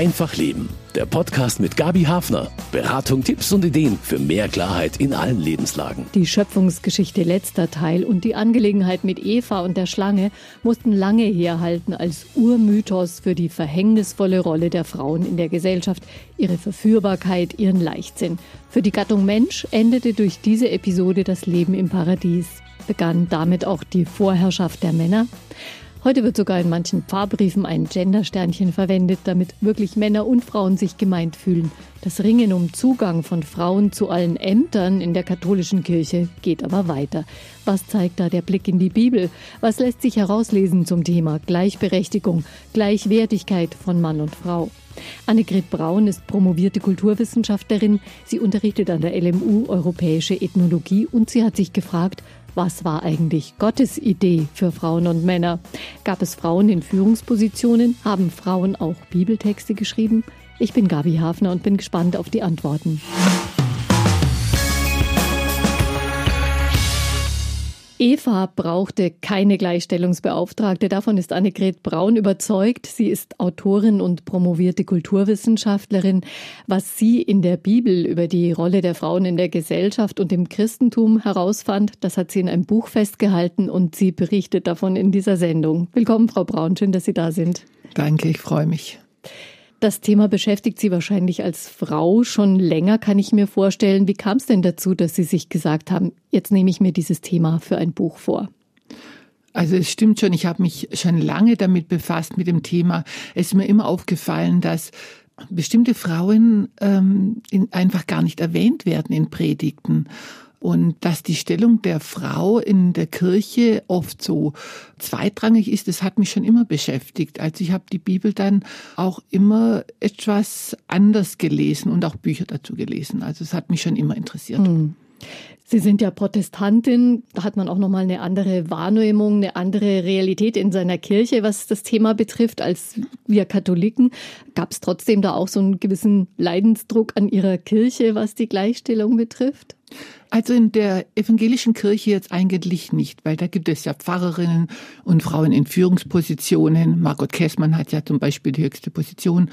Einfach Leben. Der Podcast mit Gabi Hafner. Beratung, Tipps und Ideen für mehr Klarheit in allen Lebenslagen. Die Schöpfungsgeschichte letzter Teil und die Angelegenheit mit Eva und der Schlange mussten lange herhalten als Urmythos für die verhängnisvolle Rolle der Frauen in der Gesellschaft, ihre Verführbarkeit, ihren Leichtsinn. Für die Gattung Mensch endete durch diese Episode das Leben im Paradies. Begann damit auch die Vorherrschaft der Männer? Heute wird sogar in manchen Pfarrbriefen ein Gendersternchen verwendet, damit wirklich Männer und Frauen sich gemeint fühlen. Das Ringen um Zugang von Frauen zu allen Ämtern in der katholischen Kirche geht aber weiter. Was zeigt da der Blick in die Bibel? Was lässt sich herauslesen zum Thema Gleichberechtigung, Gleichwertigkeit von Mann und Frau? Annegret Braun ist promovierte Kulturwissenschaftlerin. Sie unterrichtet an der LMU Europäische Ethnologie und sie hat sich gefragt, was war eigentlich Gottes Idee für Frauen und Männer? Gab es Frauen in Führungspositionen? Haben Frauen auch Bibeltexte geschrieben? Ich bin Gabi Hafner und bin gespannt auf die Antworten. Eva brauchte keine Gleichstellungsbeauftragte. Davon ist Annegret Braun überzeugt. Sie ist Autorin und promovierte Kulturwissenschaftlerin. Was sie in der Bibel über die Rolle der Frauen in der Gesellschaft und im Christentum herausfand, das hat sie in einem Buch festgehalten und sie berichtet davon in dieser Sendung. Willkommen, Frau Braun. Schön, dass Sie da sind. Danke, ich freue mich. Das Thema beschäftigt Sie wahrscheinlich als Frau schon länger, kann ich mir vorstellen. Wie kam es denn dazu, dass Sie sich gesagt haben, jetzt nehme ich mir dieses Thema für ein Buch vor? Also es stimmt schon, ich habe mich schon lange damit befasst mit dem Thema. Es ist mir immer aufgefallen, dass bestimmte Frauen ähm, in, einfach gar nicht erwähnt werden in Predigten und dass die Stellung der Frau in der Kirche oft so zweitrangig ist, das hat mich schon immer beschäftigt. Also ich habe die Bibel dann auch immer etwas anders gelesen und auch Bücher dazu gelesen. Also es hat mich schon immer interessiert. Hm. Sie sind ja Protestantin, da hat man auch noch mal eine andere Wahrnehmung, eine andere Realität in seiner Kirche, was das Thema betrifft, als wir Katholiken. Gab es trotzdem da auch so einen gewissen Leidensdruck an Ihrer Kirche, was die Gleichstellung betrifft? Also in der evangelischen Kirche jetzt eigentlich nicht, weil da gibt es ja Pfarrerinnen und Frauen in Führungspositionen. Margot Kessmann hat ja zum Beispiel die höchste Position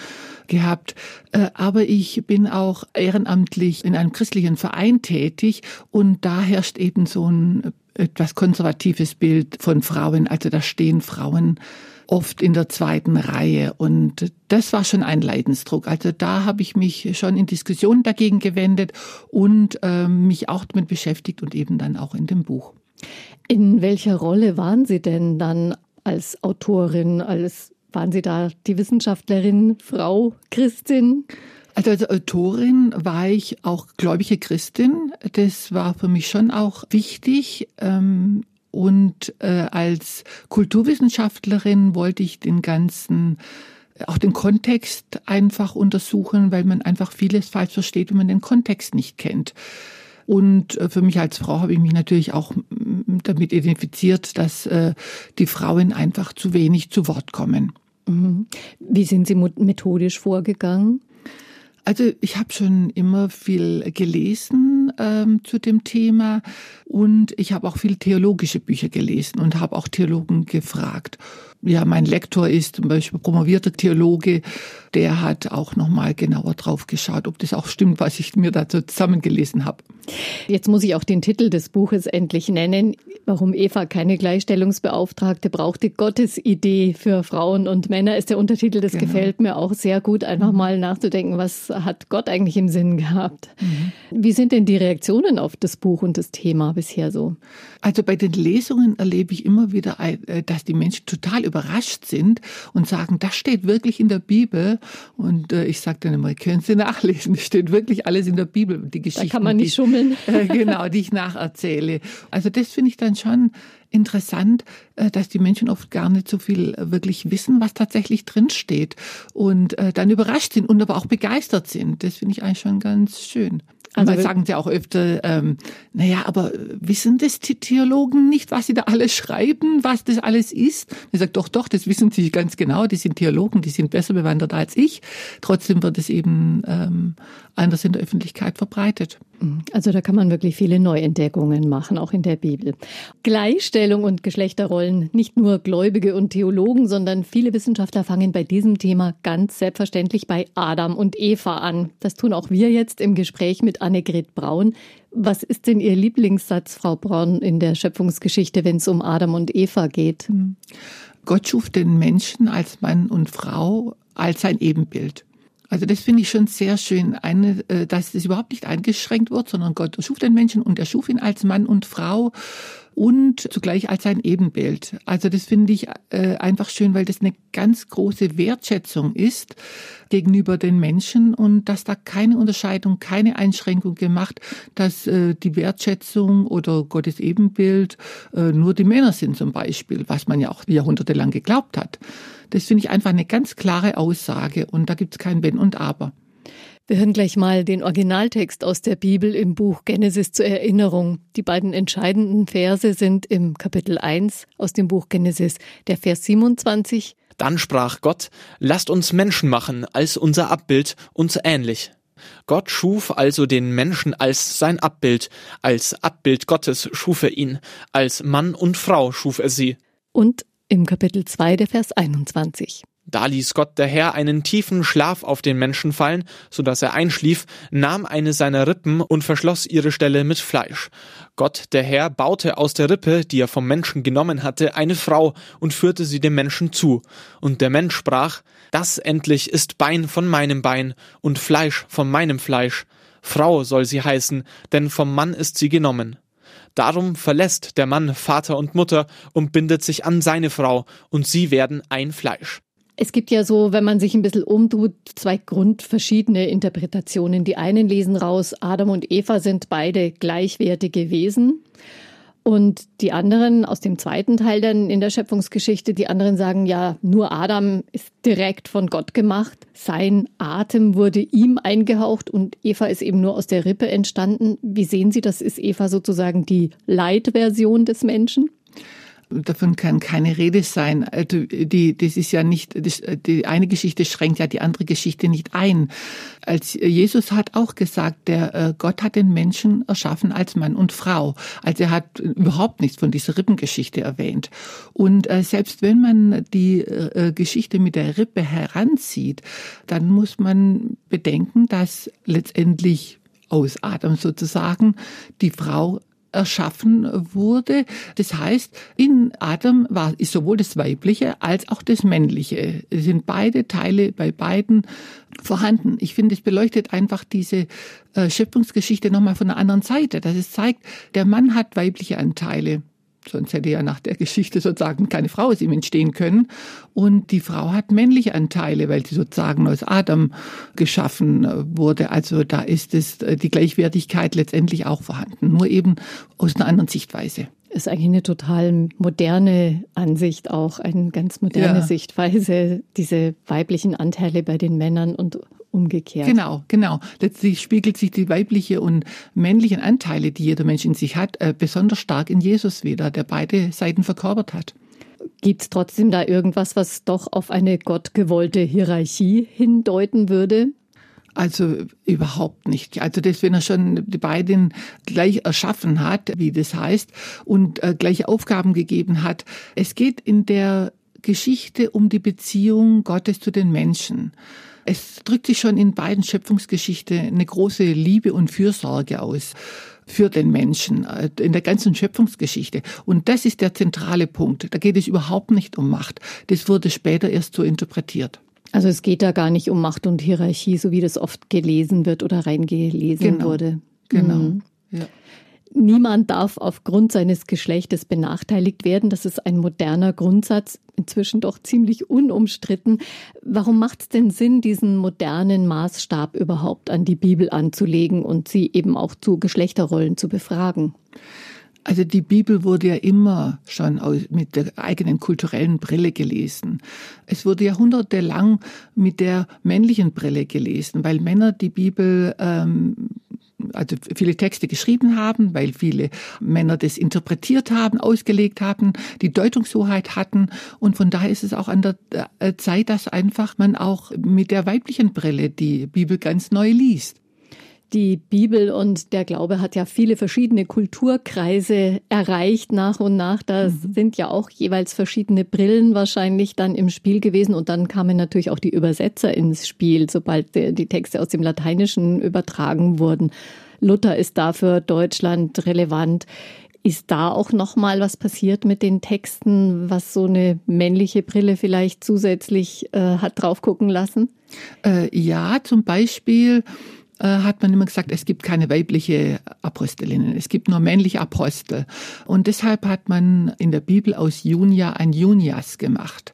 gehabt. Äh, aber ich bin auch ehrenamtlich in einem christlichen Verein tätig und da herrscht eben so ein etwas konservatives Bild von Frauen. Also da stehen Frauen oft in der zweiten Reihe. Und das war schon ein Leidensdruck. Also da habe ich mich schon in Diskussionen dagegen gewendet und äh, mich auch damit beschäftigt und eben dann auch in dem Buch. In welcher Rolle waren Sie denn dann als Autorin, als waren Sie da die Wissenschaftlerin, Frau, Christin? Also als Autorin war ich auch gläubige Christin. Das war für mich schon auch wichtig. Und äh, als Kulturwissenschaftlerin wollte ich den ganzen auch den Kontext einfach untersuchen, weil man einfach vieles falsch versteht, wenn man den Kontext nicht kennt. Und äh, für mich als Frau habe ich mich natürlich auch damit identifiziert, dass äh, die Frauen einfach zu wenig zu Wort kommen. Mhm. Wie sind Sie methodisch vorgegangen? Also ich habe schon immer viel gelesen ähm, zu dem Thema und ich habe auch viel theologische Bücher gelesen und habe auch Theologen gefragt. Ja, mein Lektor ist zum Beispiel promovierter Theologe, der hat auch nochmal genauer drauf geschaut, ob das auch stimmt, was ich mir dazu zusammengelesen habe. Jetzt muss ich auch den Titel des Buches endlich nennen. Warum Eva keine Gleichstellungsbeauftragte brauchte. Gottes Idee für Frauen und Männer ist der Untertitel. Das genau. gefällt mir auch sehr gut, einfach mhm. mal nachzudenken, was hat Gott eigentlich im Sinn gehabt. Mhm. Wie sind denn die Reaktionen auf das Buch und das Thema bisher so? Also bei den Lesungen erlebe ich immer wieder, äh, dass die Menschen total überrascht sind und sagen, das steht wirklich in der Bibel. Und äh, ich sage dann immer, können Sie nachlesen, das steht wirklich alles in der Bibel, die Geschichte. Da kann man nicht die, schummeln. Äh, genau, die ich nacherzähle. Also das finde ich dann schon interessant, äh, dass die Menschen oft gar nicht so viel äh, wirklich wissen, was tatsächlich drinsteht und äh, dann überrascht sind und aber auch begeistert sind. Das finde ich eigentlich schon ganz schön. Also Mal sagen sie auch öfter, ähm, naja, aber wissen das die Theologen nicht, was sie da alles schreiben, was das alles ist? Er sagt, doch, doch, das wissen sie ganz genau, die sind Theologen, die sind besser bewandert als ich. Trotzdem wird es eben ähm, anders in der Öffentlichkeit verbreitet. Also da kann man wirklich viele Neuentdeckungen machen, auch in der Bibel. Gleichstellung und Geschlechterrollen, nicht nur Gläubige und Theologen, sondern viele Wissenschaftler fangen bei diesem Thema ganz selbstverständlich bei Adam und Eva an. Das tun auch wir jetzt im Gespräch mit Annegret Braun. Was ist denn Ihr Lieblingssatz, Frau Braun, in der Schöpfungsgeschichte, wenn es um Adam und Eva geht? Hm. Gott schuf den Menschen als Mann und Frau als sein Ebenbild. Also das finde ich schon sehr schön, eine, äh, dass das überhaupt nicht eingeschränkt wird, sondern Gott schuf den Menschen und er schuf ihn als Mann und Frau und zugleich als sein Ebenbild. Also das finde ich äh, einfach schön, weil das eine ganz große Wertschätzung ist gegenüber den Menschen und dass da keine Unterscheidung, keine Einschränkung gemacht, dass äh, die Wertschätzung oder Gottes Ebenbild äh, nur die Männer sind zum Beispiel, was man ja auch jahrhundertelang geglaubt hat. Das finde ich einfach eine ganz klare Aussage und da gibt es kein Wenn und Aber. Wir hören gleich mal den Originaltext aus der Bibel im Buch Genesis zur Erinnerung. Die beiden entscheidenden Verse sind im Kapitel 1 aus dem Buch Genesis, der Vers 27. Dann sprach Gott, lasst uns Menschen machen, als unser Abbild uns ähnlich. Gott schuf also den Menschen als sein Abbild, als Abbild Gottes schuf er ihn, als Mann und Frau schuf er sie. Und im Kapitel 2 der Vers 21. Da ließ Gott der Herr einen tiefen Schlaf auf den Menschen fallen, so dass er einschlief, nahm eine seiner Rippen und verschloss ihre Stelle mit Fleisch. Gott der Herr baute aus der Rippe, die er vom Menschen genommen hatte, eine Frau und führte sie dem Menschen zu. Und der Mensch sprach, das endlich ist Bein von meinem Bein und Fleisch von meinem Fleisch. Frau soll sie heißen, denn vom Mann ist sie genommen. Darum verlässt der Mann Vater und Mutter und bindet sich an seine Frau, und sie werden ein Fleisch. Es gibt ja so, wenn man sich ein bisschen umtut, zwei grundverschiedene Interpretationen. Die einen lesen raus, Adam und Eva sind beide gleichwertige Wesen. Und die anderen aus dem zweiten Teil dann in der Schöpfungsgeschichte, die anderen sagen ja, nur Adam ist direkt von Gott gemacht. Sein Atem wurde ihm eingehaucht und Eva ist eben nur aus der Rippe entstanden. Wie sehen Sie das? Ist Eva sozusagen die Leitversion des Menschen? Davon kann keine Rede sein. Also die, das ist ja nicht, das, die eine Geschichte schränkt ja die andere Geschichte nicht ein. Als Jesus hat auch gesagt, der äh, Gott hat den Menschen erschaffen als Mann und Frau. Also er hat überhaupt nichts von dieser Rippengeschichte erwähnt. Und äh, selbst wenn man die äh, Geschichte mit der Rippe heranzieht, dann muss man bedenken, dass letztendlich aus Adam sozusagen die Frau erschaffen wurde. Das heißt, in Adam war, ist sowohl das Weibliche als auch das Männliche. Es sind beide Teile bei beiden vorhanden. Ich finde, es beleuchtet einfach diese äh, Schöpfungsgeschichte nochmal von einer anderen Seite, dass es zeigt, der Mann hat weibliche Anteile. Sonst hätte ja nach der Geschichte sozusagen keine Frau aus ihm entstehen können. Und die Frau hat männliche Anteile, weil sie sozusagen aus Adam geschaffen äh, wurde. Also da ist es äh, die Gleichwertigkeit letztendlich auch vorhanden, nur eben aus einer anderen Sichtweise ist eigentlich eine total moderne Ansicht auch, eine ganz moderne ja. Sichtweise, diese weiblichen Anteile bei den Männern und umgekehrt. Genau, genau. Letztlich spiegelt sich die weibliche und männlichen Anteile, die jeder Mensch in sich hat, äh, besonders stark in Jesus wieder, der beide Seiten verkörpert hat. Gibt es trotzdem da irgendwas, was doch auf eine gottgewollte Hierarchie hindeuten würde? Also überhaupt nicht. Also das, wenn er schon die beiden gleich erschaffen hat, wie das heißt, und äh, gleiche Aufgaben gegeben hat. Es geht in der Geschichte um die Beziehung Gottes zu den Menschen. Es drückt sich schon in beiden Schöpfungsgeschichte eine große Liebe und Fürsorge aus für den Menschen äh, in der ganzen Schöpfungsgeschichte. Und das ist der zentrale Punkt. Da geht es überhaupt nicht um Macht. Das wurde später erst so interpretiert. Also es geht da gar nicht um Macht und Hierarchie, so wie das oft gelesen wird oder reingelesen genau. wurde. Genau. Mhm. Ja. Niemand darf aufgrund seines Geschlechtes benachteiligt werden. Das ist ein moderner Grundsatz, inzwischen doch ziemlich unumstritten. Warum macht es denn Sinn, diesen modernen Maßstab überhaupt an die Bibel anzulegen und sie eben auch zu Geschlechterrollen zu befragen? Also die Bibel wurde ja immer schon mit der eigenen kulturellen Brille gelesen. Es wurde jahrhundertelang mit der männlichen Brille gelesen, weil Männer die Bibel ähm, also viele Texte geschrieben haben, weil viele Männer das interpretiert haben, ausgelegt haben, die Deutungshoheit hatten. Und von daher ist es auch an der äh, Zeit, dass einfach man auch mit der weiblichen Brille die Bibel ganz neu liest. Die Bibel und der Glaube hat ja viele verschiedene Kulturkreise erreicht nach und nach. Da mhm. sind ja auch jeweils verschiedene Brillen wahrscheinlich dann im Spiel gewesen. Und dann kamen natürlich auch die Übersetzer ins Spiel, sobald die Texte aus dem Lateinischen übertragen wurden. Luther ist dafür Deutschland relevant. Ist da auch noch mal was passiert mit den Texten, was so eine männliche Brille vielleicht zusätzlich äh, hat drauf gucken lassen? Äh, ja, zum Beispiel hat man immer gesagt, es gibt keine weibliche Apostelinnen, es gibt nur männliche Apostel. Und deshalb hat man in der Bibel aus Junia ein Junias gemacht.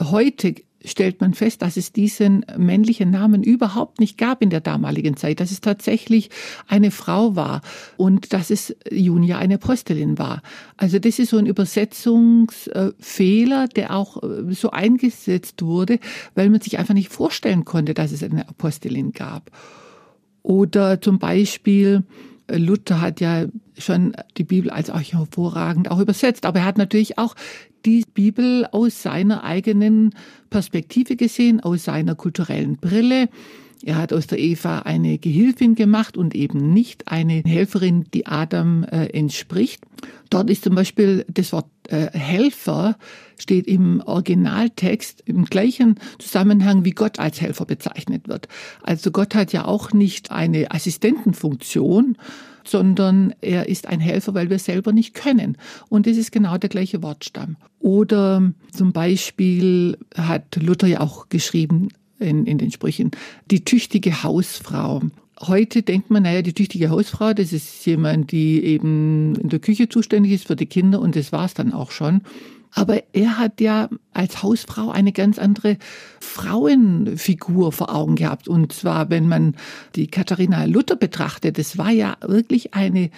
Heute stellt man fest, dass es diesen männlichen Namen überhaupt nicht gab in der damaligen Zeit, dass es tatsächlich eine Frau war und dass es Junia eine Apostelin war. Also das ist so ein Übersetzungsfehler, der auch äh, so eingesetzt wurde, weil man sich einfach nicht vorstellen konnte, dass es eine Apostelin gab. Oder zum Beispiel, äh, Luther hat ja schon die Bibel als auch hervorragend auch übersetzt, aber er hat natürlich auch die Bibel aus seiner eigenen Perspektive gesehen, aus seiner kulturellen Brille. Er hat aus der Eva eine Gehilfin gemacht und eben nicht eine Helferin, die Adam äh, entspricht. Dort ist zum Beispiel das Wort äh, Helfer steht im Originaltext im gleichen Zusammenhang, wie Gott als Helfer bezeichnet wird. Also Gott hat ja auch nicht eine Assistentenfunktion, sondern er ist ein Helfer, weil wir selber nicht können. Und das ist genau der gleiche Wortstamm. Oder zum Beispiel hat Luther ja auch geschrieben, in, in den Sprüchen, die tüchtige Hausfrau. Heute denkt man, naja, die tüchtige Hausfrau, das ist jemand, die eben in der Küche zuständig ist für die Kinder und das war's dann auch schon. Aber er hat ja als Hausfrau eine ganz andere Frauenfigur vor Augen gehabt. Und zwar, wenn man die Katharina Luther betrachtet, das war ja wirklich eine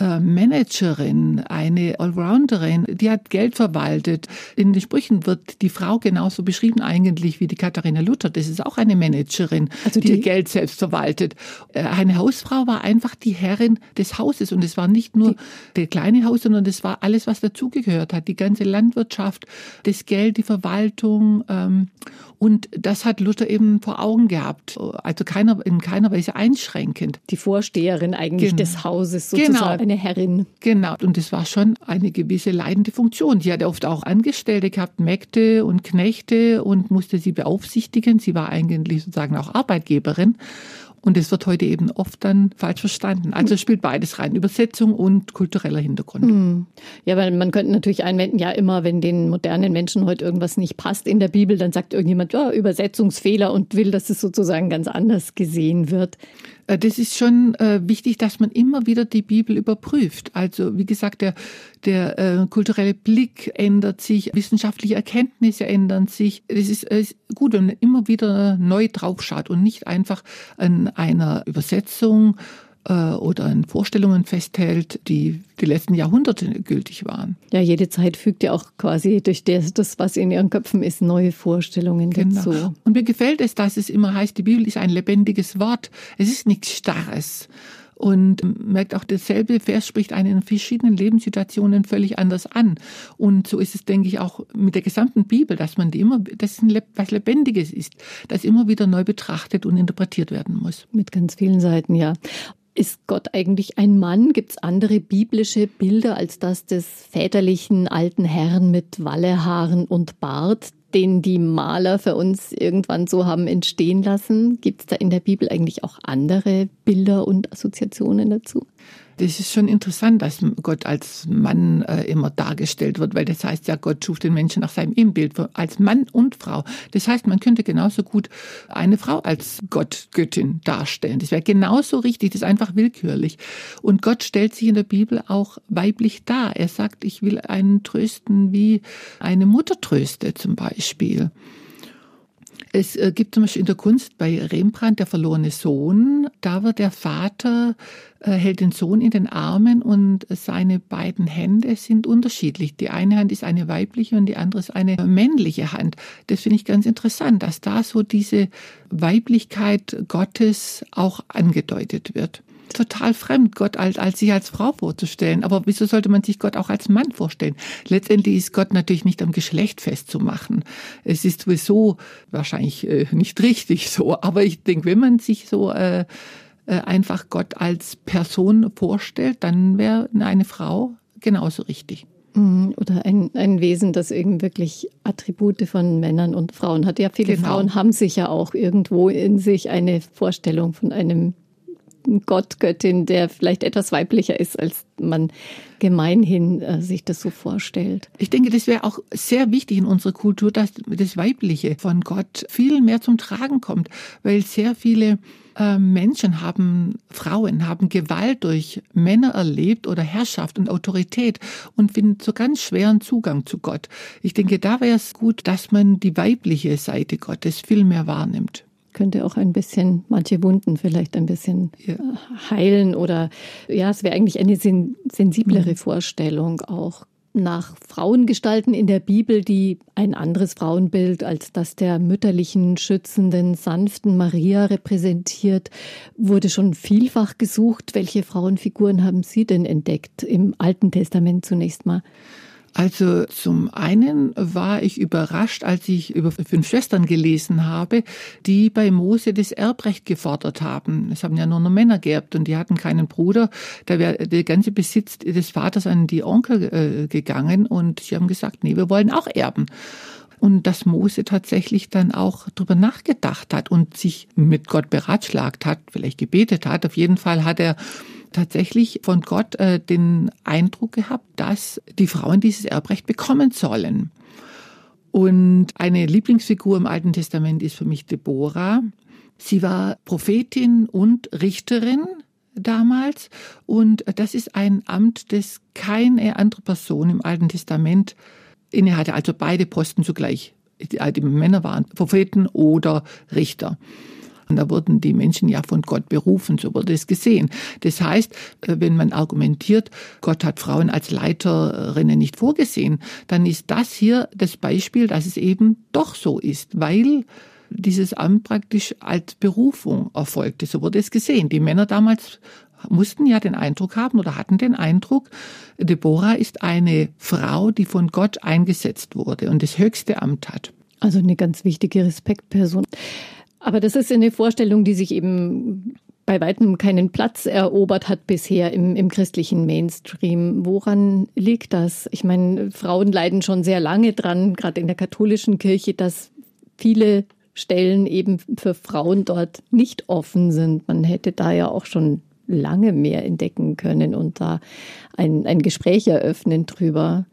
Managerin, eine Allrounderin, die hat Geld verwaltet. In den Sprüchen wird die Frau genauso beschrieben eigentlich wie die Katharina Luther. Das ist auch eine Managerin, also die, die Geld selbst verwaltet. Äh, eine Hausfrau war einfach die Herrin des Hauses und es war nicht nur der kleine Haus, sondern es war alles, was dazugehört hat. Die ganze Landwirtschaft, das Geld, die Verwaltung. Ähm, und das hat Luther eben vor Augen gehabt. Also keiner, in keiner Weise einschränkend. Die Vorsteherin eigentlich genau. des Hauses sozusagen. Genau eine Herrin. Genau, und das war schon eine gewisse leidende Funktion. Sie hatte oft auch Angestellte gehabt, Mägde und Knechte und musste sie beaufsichtigen. Sie war eigentlich sozusagen auch Arbeitgeberin. Und es wird heute eben oft dann falsch verstanden. Also spielt beides rein, Übersetzung und kultureller Hintergrund. Hm. Ja, weil man könnte natürlich einwenden, ja immer, wenn den modernen Menschen heute irgendwas nicht passt in der Bibel, dann sagt irgendjemand, ja, Übersetzungsfehler und will, dass es sozusagen ganz anders gesehen wird. Äh, das ist schon äh, wichtig, dass man immer wieder die Bibel überprüft. Also wie gesagt, der, der äh, kulturelle Blick ändert sich, wissenschaftliche Erkenntnisse ändern sich. Es ist, ist gut, wenn man immer wieder neu draufschaut und nicht einfach an einer Übersetzung oder an Vorstellungen festhält, die die letzten Jahrhunderte gültig waren. Ja, jede Zeit fügt ja auch quasi durch das, das was in ihren Köpfen ist, neue Vorstellungen genau. dazu. Und mir gefällt es, dass es immer heißt, die Bibel ist ein lebendiges Wort. Es ist nichts Starres und merkt auch, dasselbe Vers spricht einen in verschiedenen Lebenssituationen völlig anders an. Und so ist es, denke ich, auch mit der gesamten Bibel, dass man die immer, dass es was Lebendiges ist, das immer wieder neu betrachtet und interpretiert werden muss. Mit ganz vielen Seiten, ja. Ist Gott eigentlich ein Mann? Gibt es andere biblische Bilder als das des väterlichen alten Herrn mit Wallehaaren und Bart, den die Maler für uns irgendwann so haben entstehen lassen? Gibt es da in der Bibel eigentlich auch andere Bilder und Assoziationen dazu? Das ist schon interessant, dass Gott als Mann äh, immer dargestellt wird, weil das heißt ja, Gott schuf den Menschen nach seinem Ebenbild, als Mann und Frau. Das heißt, man könnte genauso gut eine Frau als Gott, Göttin darstellen. Das wäre genauso richtig, das ist einfach willkürlich. Und Gott stellt sich in der Bibel auch weiblich dar. Er sagt, ich will einen trösten, wie eine Mutter tröstet zum Beispiel. Es äh, gibt zum Beispiel in der Kunst bei Rembrandt der verlorene Sohn. Da wird der Vater, äh, hält den Sohn in den Armen und seine beiden Hände sind unterschiedlich. Die eine Hand ist eine weibliche und die andere ist eine männliche Hand. Das finde ich ganz interessant, dass da so diese Weiblichkeit Gottes auch angedeutet wird. Total fremd, Gott als, als sich als Frau vorzustellen. Aber wieso sollte man sich Gott auch als Mann vorstellen? Letztendlich ist Gott natürlich nicht am Geschlecht festzumachen. Es ist sowieso wahrscheinlich äh, nicht richtig so. Aber ich denke, wenn man sich so äh, äh, einfach Gott als Person vorstellt, dann wäre eine Frau genauso richtig. Mhm, oder ein, ein Wesen, das eben wirklich Attribute von Männern und Frauen hat. Ja, viele genau. Frauen haben sich ja auch irgendwo in sich eine Vorstellung von einem Gott, Göttin, der vielleicht etwas weiblicher ist, als man gemeinhin äh, sich das so vorstellt. Ich denke, das wäre auch sehr wichtig in unserer Kultur, dass das Weibliche von Gott viel mehr zum Tragen kommt, weil sehr viele äh, Menschen haben, Frauen haben Gewalt durch Männer erlebt oder Herrschaft und Autorität und finden so ganz schweren Zugang zu Gott. Ich denke, da wäre es gut, dass man die weibliche Seite Gottes viel mehr wahrnimmt könnte auch ein bisschen manche Wunden vielleicht ein bisschen ja. Äh, heilen oder ja, es wäre eigentlich eine sen sensiblere mhm. Vorstellung auch nach Frauengestalten in der Bibel, die ein anderes Frauenbild als das der mütterlichen, schützenden, sanften Maria repräsentiert, wurde schon vielfach gesucht. Welche Frauenfiguren haben Sie denn entdeckt im Alten Testament zunächst mal? Also zum einen war ich überrascht, als ich über fünf Schwestern gelesen habe, die bei Mose das Erbrecht gefordert haben. Es haben ja nur noch Männer geerbt und die hatten keinen Bruder. Da wäre der ganze Besitz des Vaters an die Onkel äh, gegangen und sie haben gesagt, nee, wir wollen auch erben und dass Mose tatsächlich dann auch darüber nachgedacht hat und sich mit Gott beratschlagt hat, vielleicht gebetet hat. Auf jeden Fall hat er tatsächlich von Gott äh, den Eindruck gehabt, dass die Frauen dieses Erbrecht bekommen sollen. Und eine Lieblingsfigur im Alten Testament ist für mich Deborah. Sie war Prophetin und Richterin damals und das ist ein Amt, das keine andere Person im Alten Testament innehatte, also beide Posten zugleich. Die Männer waren Propheten oder Richter. Und da wurden die Menschen ja von Gott berufen, so wurde es gesehen. Das heißt, äh, wenn man argumentiert, Gott hat Frauen als Leiterinnen nicht vorgesehen, dann ist das hier das Beispiel, dass es eben doch so ist, weil dieses Amt praktisch als Berufung erfolgte. So wurde es gesehen. Die Männer damals mussten ja den Eindruck haben oder hatten den Eindruck, Deborah ist eine Frau, die von Gott eingesetzt wurde und das höchste Amt hat. Also eine ganz wichtige Respektperson. Aber das ist eine Vorstellung, die sich eben bei weitem keinen Platz erobert hat bisher im, im christlichen Mainstream. Woran liegt das? Ich meine, Frauen leiden schon sehr lange dran, gerade in der katholischen Kirche, dass viele Stellen eben für Frauen dort nicht offen sind. Man hätte da ja auch schon lange mehr entdecken können und da ein, ein Gespräch eröffnen drüber.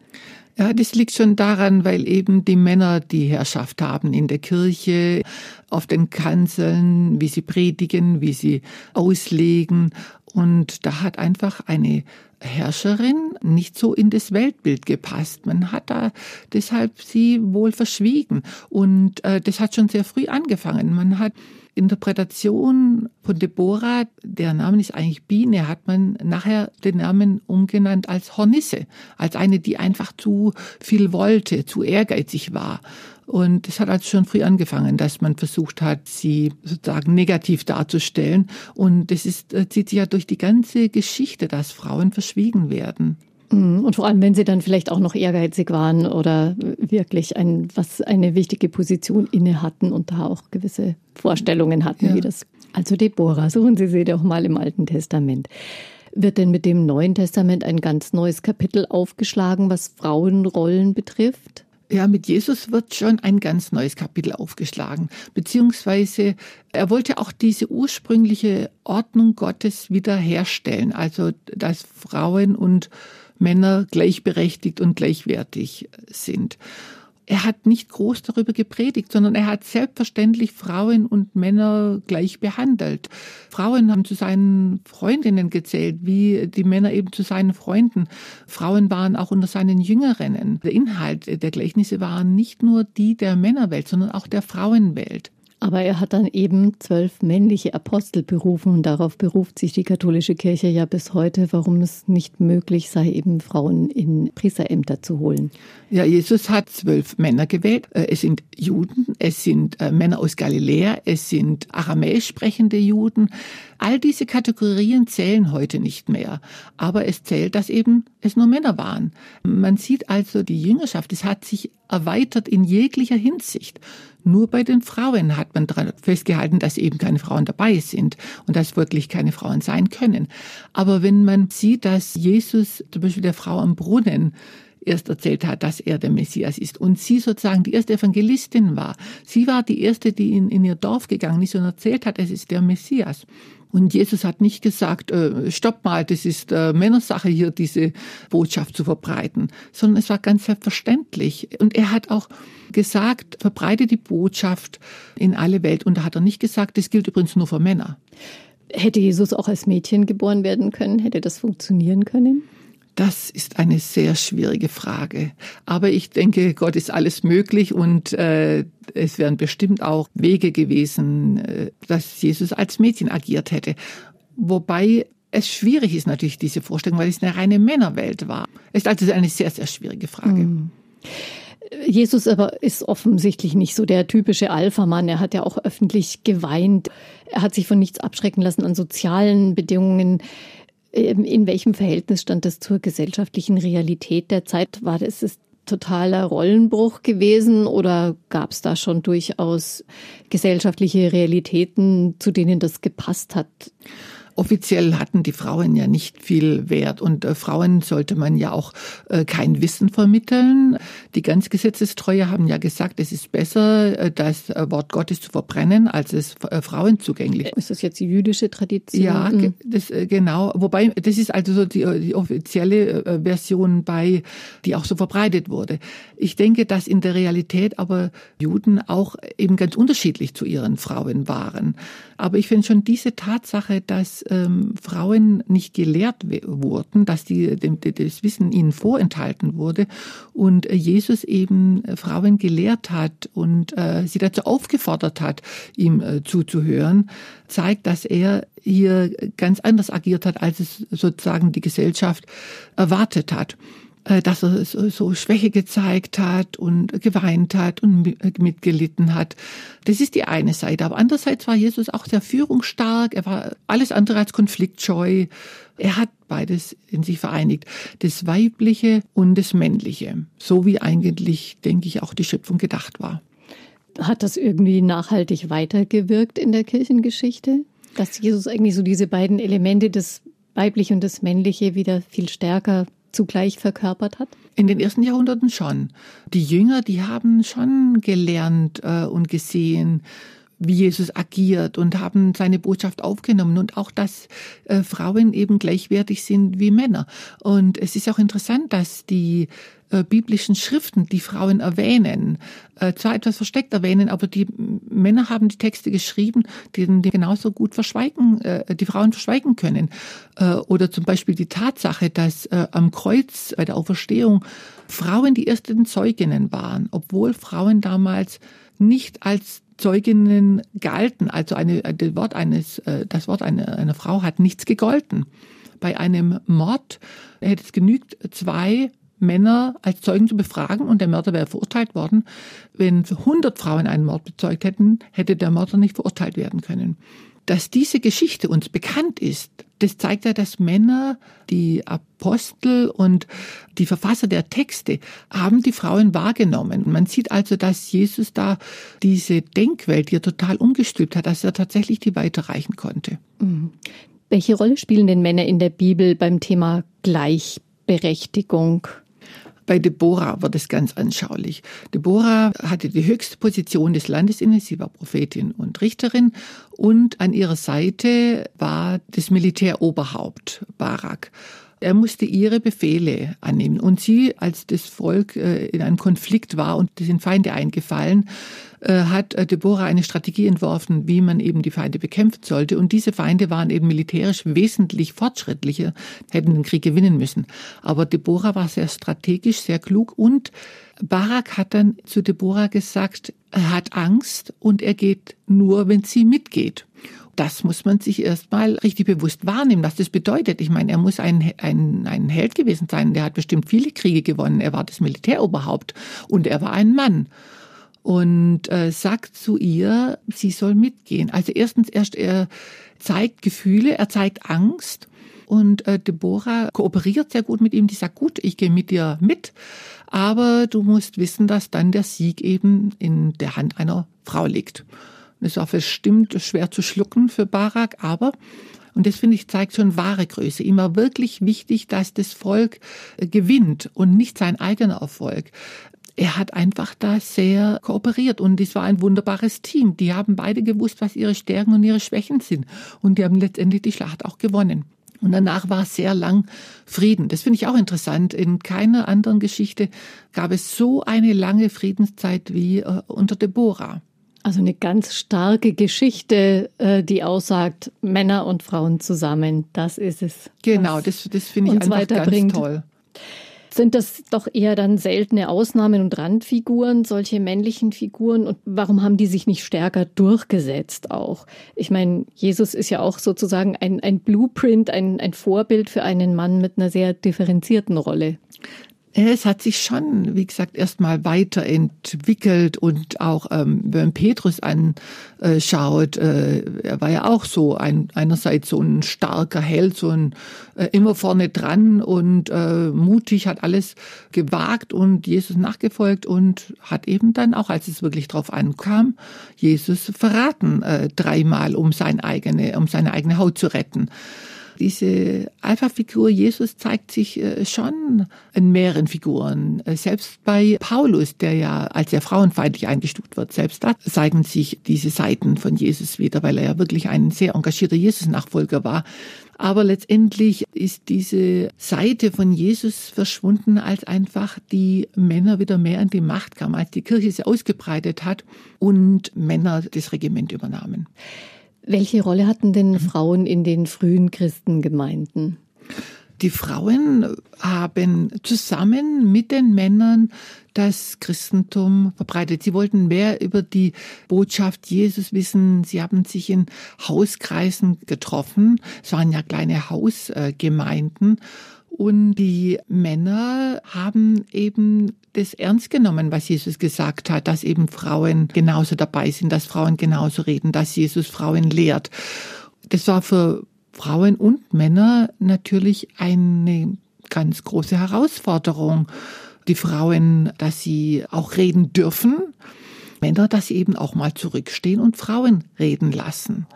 Ja, das liegt schon daran, weil eben die Männer die Herrschaft haben in der Kirche, auf den Kanzeln, wie sie predigen, wie sie auslegen. Und da hat einfach eine Herrscherin nicht so in das Weltbild gepasst. Man hat da deshalb sie wohl verschwiegen. Und äh, das hat schon sehr früh angefangen. Man hat Interpretation von Deborah, der Name ist eigentlich Biene, hat man nachher den Namen umgenannt als Hornisse, als eine, die einfach zu viel wollte, zu ehrgeizig war. Und es hat also schon früh angefangen, dass man versucht hat, sie sozusagen negativ darzustellen. Und das ist, äh, zieht sich ja durch die ganze Geschichte, dass Frauen verschwiegen werden. Mhm. Und vor allem, wenn sie dann vielleicht auch noch ehrgeizig waren oder wirklich ein, was eine wichtige Position inne hatten und da auch gewisse Vorstellungen hatten, ja. wie das. Also Deborah, suchen Sie sie doch mal im Alten Testament. Wird denn mit dem Neuen Testament ein ganz neues Kapitel aufgeschlagen, was Frauenrollen betrifft? Ja, mit Jesus wird schon ein ganz neues Kapitel aufgeschlagen. Beziehungsweise er wollte auch diese ursprüngliche Ordnung Gottes wiederherstellen. Also, dass Frauen und Männer gleichberechtigt und gleichwertig sind. Er hat nicht groß darüber gepredigt, sondern er hat selbstverständlich Frauen und Männer gleich behandelt. Frauen haben zu seinen Freundinnen gezählt, wie die Männer eben zu seinen Freunden. Frauen waren auch unter seinen Jüngerinnen. Der Inhalt der Gleichnisse waren nicht nur die der Männerwelt, sondern auch der Frauenwelt. Aber er hat dann eben zwölf männliche Apostel berufen und darauf beruft sich die katholische Kirche ja bis heute, warum es nicht möglich sei, eben Frauen in Priesterämter zu holen. Ja, Jesus hat zwölf Männer gewählt. Äh, es sind Juden, es sind äh, Männer aus Galiläa, es sind aramäisch sprechende Juden. All diese Kategorien zählen heute nicht mehr. Aber es zählt, dass eben es nur Männer waren. Man sieht also die Jüngerschaft, es hat sich erweitert in jeglicher Hinsicht. Nur bei den Frauen hat man festgehalten, dass eben keine Frauen dabei sind und dass wirklich keine Frauen sein können. Aber wenn man sieht, dass Jesus zum Beispiel der Frau am Brunnen erst erzählt hat, dass er der Messias ist. Und sie sozusagen die erste Evangelistin war. Sie war die erste, die in, in ihr Dorf gegangen ist und erzählt hat, es ist der Messias. Und Jesus hat nicht gesagt, äh, stopp mal, das ist äh, Männersache hier, diese Botschaft zu verbreiten, sondern es war ganz selbstverständlich. Und er hat auch gesagt, verbreite die Botschaft in alle Welt. Und da hat er nicht gesagt, das gilt übrigens nur für Männer. Hätte Jesus auch als Mädchen geboren werden können? Hätte das funktionieren können? Das ist eine sehr schwierige Frage. Aber ich denke, Gott ist alles möglich und äh, es wären bestimmt auch Wege gewesen, äh, dass Jesus als Mädchen agiert hätte. Wobei es schwierig ist natürlich diese Vorstellung, weil es eine reine Männerwelt war. Es ist also eine sehr, sehr schwierige Frage. Mhm. Jesus aber ist offensichtlich nicht so der typische Alpha-Mann. Er hat ja auch öffentlich geweint. Er hat sich von nichts abschrecken lassen an sozialen Bedingungen. Ähm, in welchem Verhältnis stand das zur gesellschaftlichen Realität der Zeit? War das ist totaler Rollenbruch gewesen oder gab es da schon durchaus gesellschaftliche Realitäten, zu denen das gepasst hat? Offiziell hatten die Frauen ja nicht viel Wert und äh, Frauen sollte man ja auch äh, kein Wissen vermitteln. Die ganz Gesetzestreue haben ja gesagt, es ist besser, äh, das äh, Wort Gottes zu verbrennen, als es äh, Frauen zugänglich. Ist das jetzt die jüdische Tradition? Ja, das, äh, genau. Wobei, das ist also so die, die offizielle Version bei, die auch so verbreitet wurde. Ich denke, dass in der Realität aber Juden auch eben ganz unterschiedlich zu ihren Frauen waren. Aber ich finde schon diese Tatsache, dass ähm, Frauen nicht gelehrt wurden, dass die, dem, das Wissen ihnen vorenthalten wurde und äh, Jesus eben äh, Frauen gelehrt hat und äh, sie dazu aufgefordert hat, ihm äh, zuzuhören, zeigt, dass er hier ganz anders agiert hat, als es sozusagen die Gesellschaft erwartet hat. Äh, dass er so Schwäche gezeigt hat und geweint hat und äh, mitgelitten hat. Das ist die eine Seite. Aber andererseits war Jesus auch sehr führungsstark. Er war alles andere als konfliktscheu. Er hat beides in sich vereinigt. Das Weibliche und das Männliche. So wie eigentlich, denke ich, auch die Schöpfung gedacht war. Hat das irgendwie nachhaltig weitergewirkt in der Kirchengeschichte? Dass Jesus eigentlich so diese beiden Elemente, das Weibliche und das Männliche, wieder viel stärker zugleich verkörpert hat? In den ersten Jahrhunderten schon. Die Jünger, die haben schon gelernt äh, und gesehen, wie Jesus agiert und haben seine Botschaft aufgenommen und auch, dass äh, Frauen eben gleichwertig sind wie Männer. Und es ist auch interessant, dass die äh, biblischen Schriften die Frauen erwähnen, äh, zwar etwas versteckt erwähnen, aber die Männer haben die Texte geschrieben, die, genauso gut verschweigen, die Frauen verschweigen können. Oder zum Beispiel die Tatsache, dass am Kreuz bei der Auferstehung Frauen die ersten Zeuginnen waren, obwohl Frauen damals nicht als Zeuginnen galten. Also eine, das Wort eines, äh, das Wort einer, einer Frau hat nichts gegolten. Bei einem Mord hätte es genügt, zwei Männer als Zeugen zu befragen und der Mörder wäre verurteilt worden. Wenn 100 Frauen einen Mord bezeugt hätten, hätte der Mörder nicht verurteilt werden können. Dass diese Geschichte uns bekannt ist, das zeigt ja, dass Männer, die Apostel und die Verfasser der Texte haben die Frauen wahrgenommen. Man sieht also, dass Jesus da diese Denkwelt, die er total umgestülpt hat, dass er tatsächlich die weiterreichen konnte. Mhm. Welche Rolle spielen denn Männer in der Bibel beim Thema Gleichberechtigung? Bei Deborah wird es ganz anschaulich. Deborah hatte die höchste Position des Landes inne. Sie war Prophetin und Richterin. Und an ihrer Seite war das Militäroberhaupt Barak. Er musste ihre Befehle annehmen. Und sie, als das Volk äh, in einem Konflikt war und sind Feinde eingefallen, äh, hat äh, Deborah eine Strategie entworfen, wie man eben die Feinde bekämpfen sollte. Und diese Feinde waren eben militärisch wesentlich fortschrittlicher, hätten den Krieg gewinnen müssen. Aber Deborah war sehr strategisch, sehr klug und Barak hat dann zu Deborah gesagt, er hat Angst und er geht nur, wenn sie mitgeht das muss man sich erstmal richtig bewusst wahrnehmen, was das bedeutet. Ich meine, er muss ein, ein, ein Held gewesen sein. Der hat bestimmt viele Kriege gewonnen. Er war das Militäroberhaupt und er war ein Mann. Und äh, sagt zu ihr, sie soll mitgehen. Also erstens erst, er zeigt Gefühle, er zeigt Angst. Und äh, Deborah kooperiert sehr gut mit ihm. Die sagt, gut, ich gehe mit dir mit. Aber du musst wissen, dass dann der Sieg eben in der Hand einer Frau liegt. Das war bestimmt schwer zu schlucken für Barak, aber und das finde ich zeigt schon wahre Größe. Ihm war wirklich wichtig, dass das Volk äh, gewinnt und nicht sein eigener Erfolg. Er hat einfach da sehr kooperiert und es war ein wunderbares Team. Die haben beide gewusst, was ihre Stärken und ihre Schwächen sind und die haben letztendlich die Schlacht auch gewonnen. Und danach war sehr lang Frieden. Das finde ich auch interessant. In keiner anderen Geschichte gab es so eine lange Friedenszeit wie äh, unter Deborah. Also eine ganz starke Geschichte, äh, die aussagt, Männer und Frauen zusammen, das ist es. Genau, das, das finde ich einfach ganz toll. Sind das doch eher dann seltene Ausnahmen und Randfiguren, solche männlichen Figuren? Und warum haben die sich nicht stärker durchgesetzt auch? Ich meine, Jesus ist ja auch sozusagen ein, ein Blueprint, ein, ein Vorbild für einen Mann mit einer sehr differenzierten Rolle. Es hat sich schon, wie gesagt, erstmal weiterentwickelt und auch, ähm, wenn Petrus anschaut, äh, er war ja auch so ein, einerseits so ein starker Held, so ein äh, immer vorne dran und äh, mutig, hat alles gewagt und Jesus nachgefolgt und hat eben dann auch, als es wirklich drauf ankam, Jesus verraten, äh, dreimal, um sein eigene, um seine eigene Haut zu retten. Diese Alpha-Figur Jesus zeigt sich äh, schon in mehreren Figuren. Äh, selbst bei Paulus, der ja als sehr frauenfeindlich eingestuft wird, selbst da zeigen sich diese Seiten von Jesus wieder, weil er ja wirklich ein sehr engagierter Jesus-Nachfolger war. Aber letztendlich ist diese Seite von Jesus verschwunden, als einfach die Männer wieder mehr an die Macht kamen, als die Kirche sie ausgebreitet hat und Männer das Regiment übernahmen. Welche Rolle hatten denn mhm. Frauen in den frühen Christengemeinden? Die Frauen haben zusammen mit den Männern das Christentum verbreitet. Sie wollten mehr über die Botschaft Jesus wissen. Sie haben sich in Hauskreisen getroffen. Es waren ja kleine Hausgemeinden. Und die Männer haben eben das ernst genommen, was Jesus gesagt hat, dass eben Frauen genauso dabei sind, dass Frauen genauso reden, dass Jesus Frauen lehrt. Das war für Frauen und Männer natürlich eine ganz große Herausforderung. Die Frauen, dass sie auch reden dürfen, Männer, dass sie eben auch mal zurückstehen und Frauen reden lassen.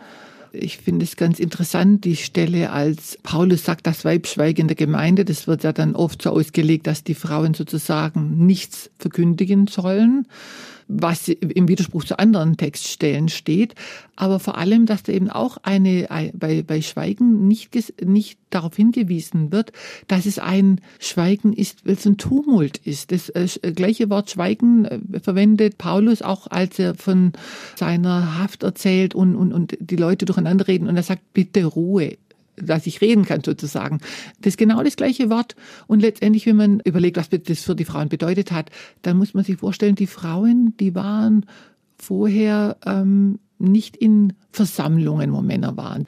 Ich finde es ganz interessant, die Stelle, als Paulus sagt, das Weib schweige in der Gemeinde, das wird ja dann oft so ausgelegt, dass die Frauen sozusagen nichts verkündigen sollen was im Widerspruch zu anderen Textstellen steht, aber vor allem, dass da eben auch eine, bei, bei Schweigen nicht, nicht darauf hingewiesen wird, dass es ein Schweigen ist, weil es ein Tumult ist. Das äh, gleiche Wort Schweigen äh, verwendet Paulus auch, als er von seiner Haft erzählt und, und, und die Leute durcheinander reden. Und er sagt, bitte Ruhe dass ich reden kann sozusagen. Das ist genau das gleiche Wort. Und letztendlich, wenn man überlegt, was das für die Frauen bedeutet hat, dann muss man sich vorstellen, die Frauen, die waren vorher ähm, nicht in Versammlungen, wo Männer waren.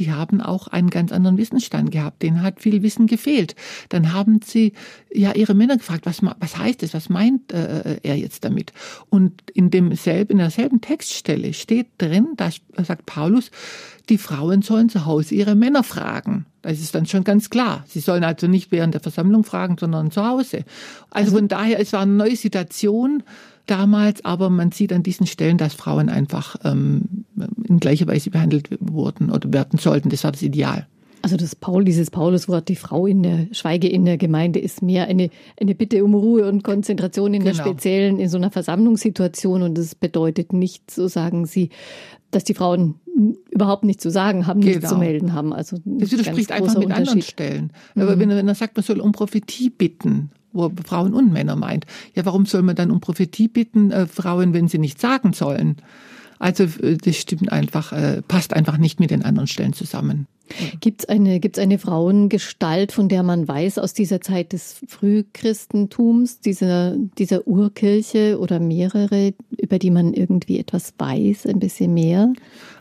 Sie haben auch einen ganz anderen Wissensstand gehabt. Denen hat viel Wissen gefehlt. Dann haben sie ja ihre Männer gefragt, was, was heißt es? Was meint äh, er jetzt damit? Und in demselben, in derselben Textstelle steht drin, da sagt Paulus, die Frauen sollen zu Hause ihre Männer fragen. Das ist dann schon ganz klar. Sie sollen also nicht während der Versammlung fragen, sondern zu Hause. Also, also von daher, es war eine neue Situation damals, aber man sieht an diesen Stellen, dass Frauen einfach ähm, in gleicher Weise behandelt wurden oder werden sollten. Das war das Ideal. Also das Paul, dieses Pauluswort, die Frau in der Schweige in der Gemeinde, ist mehr eine, eine Bitte um Ruhe und Konzentration in genau. der speziellen, in so einer Versammlungssituation. Und das bedeutet nicht, so sagen Sie, dass die Frauen überhaupt nichts zu sagen haben, nichts zu genau. melden haben. Also das widerspricht einfach mit anderen Stellen. Mhm. Aber wenn, wenn er sagt, man soll um Prophetie bitten, wo Frauen und Männer meint, ja, warum soll man dann um Prophetie bitten, äh, Frauen, wenn sie nichts sagen sollen? Also äh, das stimmt einfach, äh, passt einfach nicht mit den anderen Stellen zusammen. Gibt es eine, gibt's eine Frauengestalt, von der man weiß aus dieser Zeit des Frühchristentums, dieser, dieser Urkirche oder mehrere, über die man irgendwie etwas weiß, ein bisschen mehr?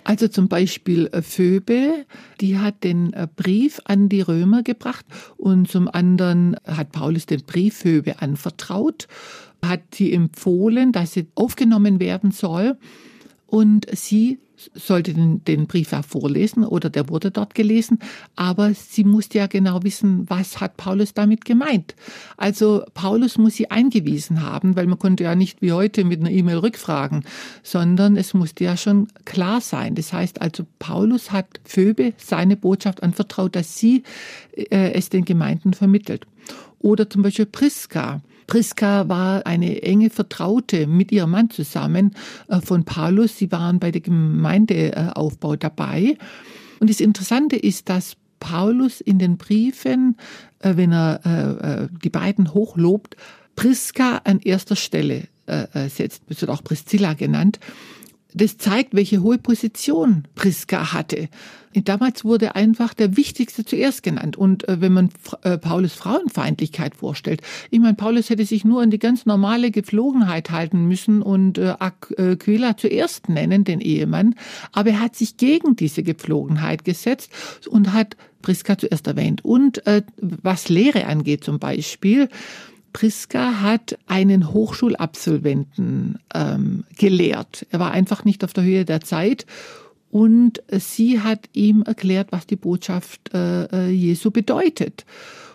Also zum Beispiel äh, Phoebe, die hat den äh, Brief an die Römer gebracht und zum anderen hat Paulus den Brief Phoebe anvertraut, hat sie empfohlen, dass sie aufgenommen werden soll. Und sie sollte den, den Brief ja vorlesen oder der wurde dort gelesen, aber sie musste ja genau wissen, was hat Paulus damit gemeint. Also Paulus muss sie eingewiesen haben, weil man konnte ja nicht wie heute mit einer E-Mail rückfragen, sondern es musste ja schon klar sein. Das heißt also, Paulus hat Phoebe seine Botschaft anvertraut, dass sie äh, es den Gemeinden vermittelt. Oder zum Beispiel Priska. Priska war eine enge Vertraute mit ihrem Mann zusammen äh, von Paulus. Sie waren bei der Gemeindeaufbau dabei. Und das Interessante ist, dass Paulus in den Briefen, äh, wenn er äh, die beiden hochlobt, Priska an erster Stelle setzt. Es wird auch Priscilla genannt das zeigt, welche hohe Position Priska hatte. Damals wurde einfach der Wichtigste zuerst genannt. Und äh, wenn man äh, Paulus Frauenfeindlichkeit vorstellt, ich meine, Paulus hätte sich nur an die ganz normale Gepflogenheit halten müssen und äh, Aquila zuerst nennen, den Ehemann. Aber er hat sich gegen diese Gepflogenheit gesetzt und hat Priska zuerst erwähnt. Und was Lehre angeht zum Beispiel, Priska hat einen Hochschulabsolventen ähm, gelehrt. Er war einfach nicht auf der Höhe der Zeit und sie hat ihm erklärt, was die Botschaft äh, äh, Jesu bedeutet.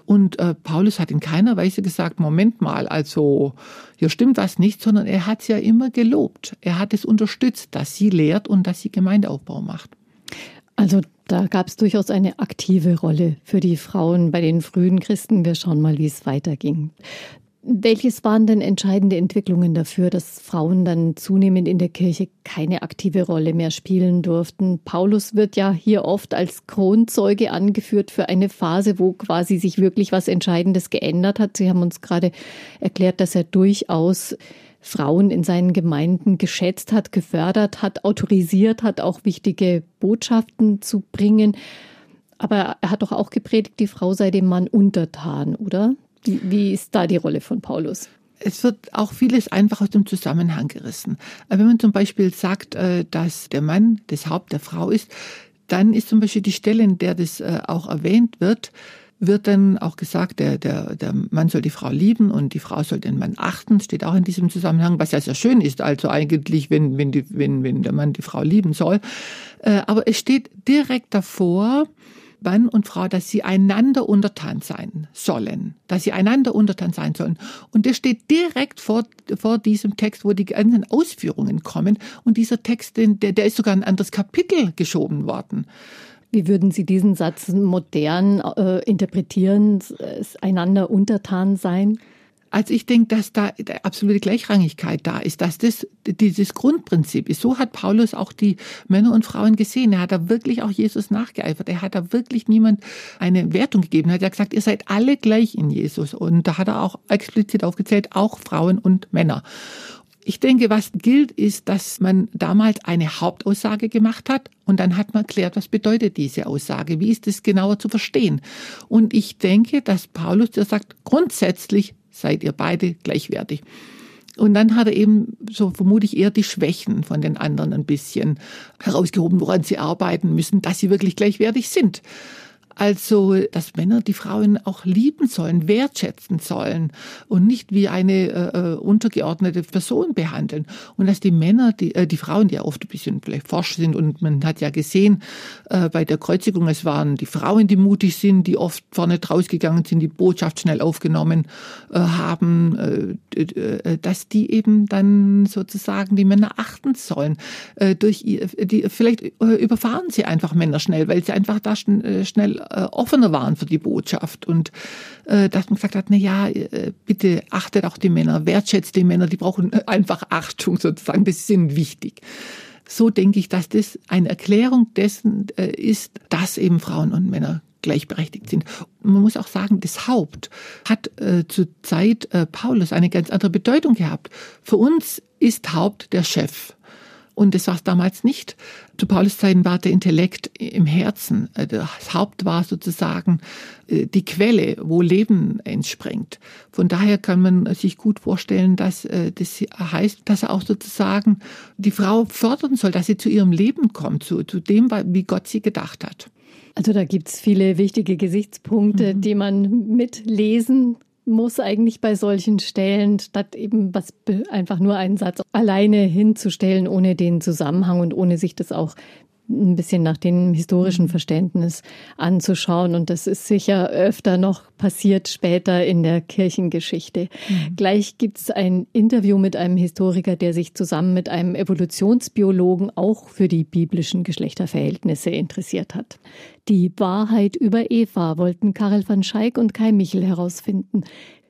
Und äh, Paulus hat in keiner Weise gesagt, Moment mal, also hier stimmt was nicht, sondern er hat es ja immer gelobt. Er hat es unterstützt, dass sie lehrt und dass sie Gemeindeaufbau macht. Also da gab es durchaus eine aktive Rolle für die Frauen bei den frühen Christen. Wir schauen mal, wie es weiterging. Welches waren denn entscheidende Entwicklungen dafür, dass Frauen dann zunehmend in der Kirche keine aktive Rolle mehr spielen durften? Paulus wird ja hier oft als Kronzeuge angeführt für eine Phase, wo quasi sich wirklich was Entscheidendes geändert hat. Sie haben uns gerade erklärt, dass er durchaus Frauen in seinen Gemeinden geschätzt hat, gefördert hat, autorisiert hat, auch wichtige Botschaften zu bringen. Aber er hat doch auch gepredigt, die Frau sei dem Mann untertan, oder? Wie, ist da die Rolle von Paulus? Es wird auch vieles einfach aus dem Zusammenhang gerissen. Wenn man zum Beispiel sagt, äh, dass der Mann das Haupt der Frau ist, dann ist zum Beispiel die Stelle, in der das äh, auch erwähnt wird, wird dann auch gesagt, der, der, der Mann soll die Frau lieben und die Frau soll den Mann achten, steht auch in diesem Zusammenhang, was ja sehr schön ist, also eigentlich, wenn, wenn, die, wenn, wenn der Mann die Frau lieben soll. Äh, aber es steht direkt davor, Mann und Frau, dass sie einander untertan sein sollen, dass sie einander untertan sein sollen. Und das steht direkt vor, vor diesem Text, wo die ganzen Ausführungen kommen. Und dieser Text, der, der ist sogar ein anderes Kapitel geschoben worden. Wie würden Sie diesen Satz modern äh, interpretieren, einander untertan sein? Also ich denke, dass da absolute Gleichrangigkeit da ist, dass das dieses Grundprinzip ist. So hat Paulus auch die Männer und Frauen gesehen. Er hat da wirklich auch Jesus nachgeeifert. Er hat da wirklich niemand eine Wertung gegeben. Er hat ja gesagt, ihr seid alle gleich in Jesus. Und da hat er auch explizit aufgezählt, auch Frauen und Männer. Ich denke, was gilt, ist, dass man damals eine Hauptaussage gemacht hat und dann hat man erklärt, was bedeutet diese Aussage, wie ist es genauer zu verstehen. Und ich denke, dass Paulus, der sagt, grundsätzlich seid ihr beide gleichwertig. Und dann hat er eben, so vermute ich, eher die Schwächen von den anderen ein bisschen herausgehoben, woran sie arbeiten müssen, dass sie wirklich gleichwertig sind. Also, dass Männer die Frauen auch lieben sollen, wertschätzen sollen und nicht wie eine äh, äh, untergeordnete Person behandeln. Und dass die Männer, die, äh, die Frauen, die ja oft ein bisschen vielleicht forsch sind und man hat ja gesehen äh, bei der Kreuzigung, es waren die Frauen, die mutig sind, die oft vorne rausgegangen sind, die Botschaft schnell aufgenommen äh, haben, äh, äh, dass die eben dann sozusagen die Männer achten sollen. Äh, durch die, vielleicht äh, überfahren sie einfach Männer schnell, weil sie einfach da schn äh, schnell äh, offener waren für die Botschaft und äh, dass man gesagt hat, na ja, äh, bitte achtet auch die Männer, wertschätzt die Männer, die brauchen einfach Achtung sozusagen, das sind wichtig. so denke ich, dass das eine Erklärung dessen äh, ist, dass eben Frauen und Männer gleichberechtigt sind. man muss auch sagen, das Haupt hat äh, zur Zeit äh, Paulus eine ganz andere Bedeutung gehabt. Für uns ist Haupt der Chef. Und das war es damals nicht. Zu Paulus Zeiten war der Intellekt im Herzen. Äh, das Haupt war sozusagen äh, die Quelle, wo Leben entspringt. Von daher kann man sich gut vorstellen, dass äh, das heißt, dass er auch sozusagen die Frau fördern soll, dass sie zu ihrem Leben kommt, zu, zu dem, wie Gott sie gedacht hat. Also da gibt es viele wichtige Gesichtspunkte, mhm. die man mitlesen muss eigentlich bei solchen Stellen, statt eben was einfach nur einen Satz alleine hinzustellen, ohne den Zusammenhang und ohne sich das auch ein bisschen nach dem historischen Verständnis anzuschauen. Und das ist sicher öfter noch passiert später in der Kirchengeschichte. Mhm. Gleich gibt es ein Interview mit einem Historiker, der sich zusammen mit einem Evolutionsbiologen auch für die biblischen Geschlechterverhältnisse interessiert hat. Die Wahrheit über Eva wollten Karel van Schaik und Kai Michel herausfinden.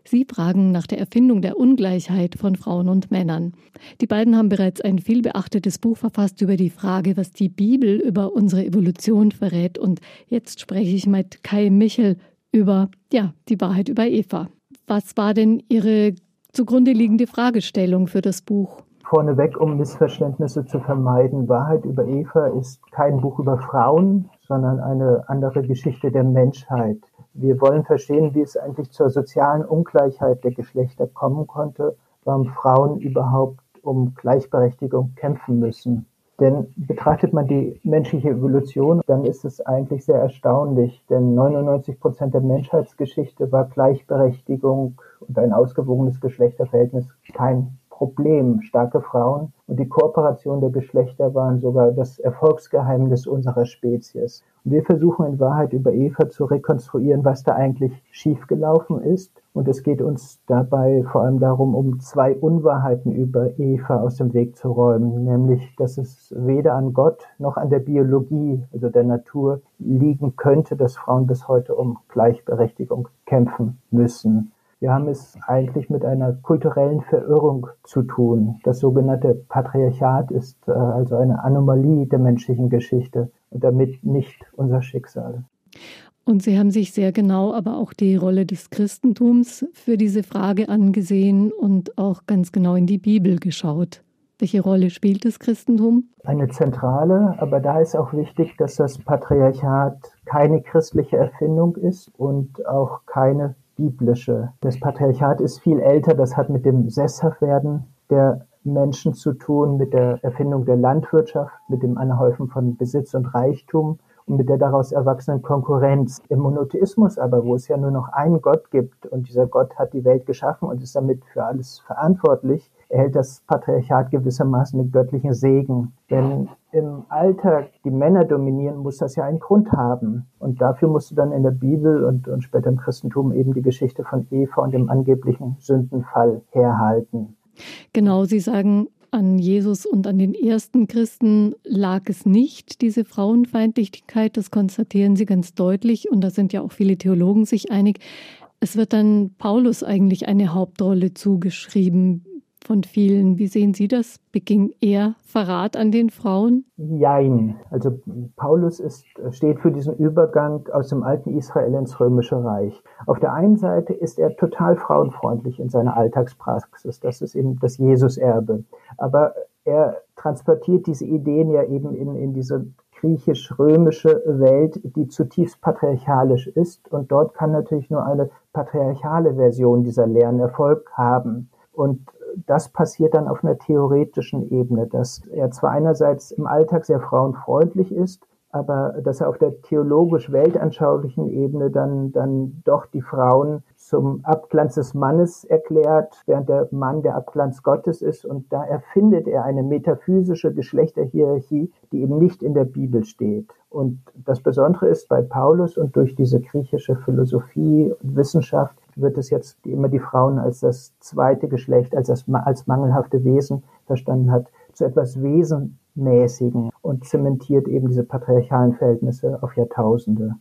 Sie fragen nach der Erfindung der Ungleichheit von Frauen und Männern. Die beiden haben bereits ein vielbeachtetes Buch verfasst über die Frage, was die Bibel über unsere Evolution verrät. Und jetzt spreche ich mit Kai Michel über, ja, die Wahrheit über Eva. Was war denn Ihre zugrunde liegende Fragestellung für das Buch? Vorneweg, um Missverständnisse zu vermeiden, Wahrheit über Eva ist kein Buch über Frauen, sondern eine andere Geschichte der Menschheit. Wir wollen verstehen, wie es eigentlich zur sozialen Ungleichheit der Geschlechter kommen konnte, warum Frauen überhaupt um Gleichberechtigung kämpfen müssen. Denn betrachtet man die menschliche Evolution, dann ist es eigentlich sehr erstaunlich, denn 99 Prozent der Menschheitsgeschichte war Gleichberechtigung und ein ausgewogenes Geschlechterverhältnis kein Problem. Starke Frauen und die Kooperation der Geschlechter waren sogar das Erfolgsgeheimnis unserer Spezies. Und wir versuchen in Wahrheit über Eva zu rekonstruieren, was da eigentlich schiefgelaufen ist. Und es geht uns dabei vor allem darum, um zwei Unwahrheiten über Eva aus dem Weg zu räumen, nämlich, dass es weder an Gott noch an der Biologie, also der Natur, liegen könnte, dass Frauen bis heute um Gleichberechtigung kämpfen müssen. Wir haben es eigentlich mit einer kulturellen Verirrung zu tun. Das sogenannte Patriarchat ist äh, also eine Anomalie der menschlichen Geschichte und damit nicht unser Schicksal. Und Sie haben sich sehr genau aber auch die Rolle des Christentums für diese Frage angesehen und auch ganz genau in die Bibel geschaut. Welche Rolle spielt das Christentum? Eine zentrale, aber da ist auch wichtig, dass das Patriarchat keine christliche Erfindung ist und auch keine biblische. Das Patriarchat ist viel älter, das hat mit dem Sesshaftwerden der Menschen zu tun, mit der Erfindung der Landwirtschaft, mit dem Anhäufen von Besitz und Reichtum und mit der daraus erwachsenen Konkurrenz. Im Monotheismus aber, wo es ja nur noch einen Gott gibt und dieser Gott hat die Welt geschaffen und ist damit für alles verantwortlich, erhält das Patriarchat gewissermaßen den göttlichen Segen. Wenn im Alltag die Männer dominieren, muss das ja einen Grund haben. Und dafür musst du dann in der Bibel und, und später im Christentum eben die Geschichte von Eva und dem angeblichen Sündenfall herhalten. Genau, Sie sagen, an Jesus und an den ersten Christen lag es nicht, diese Frauenfeindlichkeit. Das konstatieren Sie ganz deutlich. Und da sind ja auch viele Theologen sich einig. Es wird dann Paulus eigentlich eine Hauptrolle zugeschrieben von vielen. Wie sehen Sie das? Beging er Verrat an den Frauen? Jein. Also Paulus ist, steht für diesen Übergang aus dem alten Israel ins römische Reich. Auf der einen Seite ist er total frauenfreundlich in seiner Alltagspraxis. Das ist eben das Jesuserbe. Aber er transportiert diese Ideen ja eben in, in diese griechisch-römische Welt, die zutiefst patriarchalisch ist. Und dort kann natürlich nur eine patriarchale Version dieser Lehren Erfolg haben. Und das passiert dann auf einer theoretischen Ebene, dass er zwar einerseits im Alltag sehr frauenfreundlich ist, aber dass er auf der theologisch-weltanschaulichen Ebene dann, dann doch die Frauen zum Abglanz des Mannes erklärt, während der Mann der Abglanz Gottes ist. Und da erfindet er eine metaphysische Geschlechterhierarchie, die eben nicht in der Bibel steht. Und das Besondere ist bei Paulus und durch diese griechische Philosophie und Wissenschaft wird es jetzt immer die Frauen als das zweite Geschlecht, als das als mangelhafte Wesen verstanden hat, zu etwas Wesen mäßigen und zementiert eben diese patriarchalen Verhältnisse auf Jahrtausende.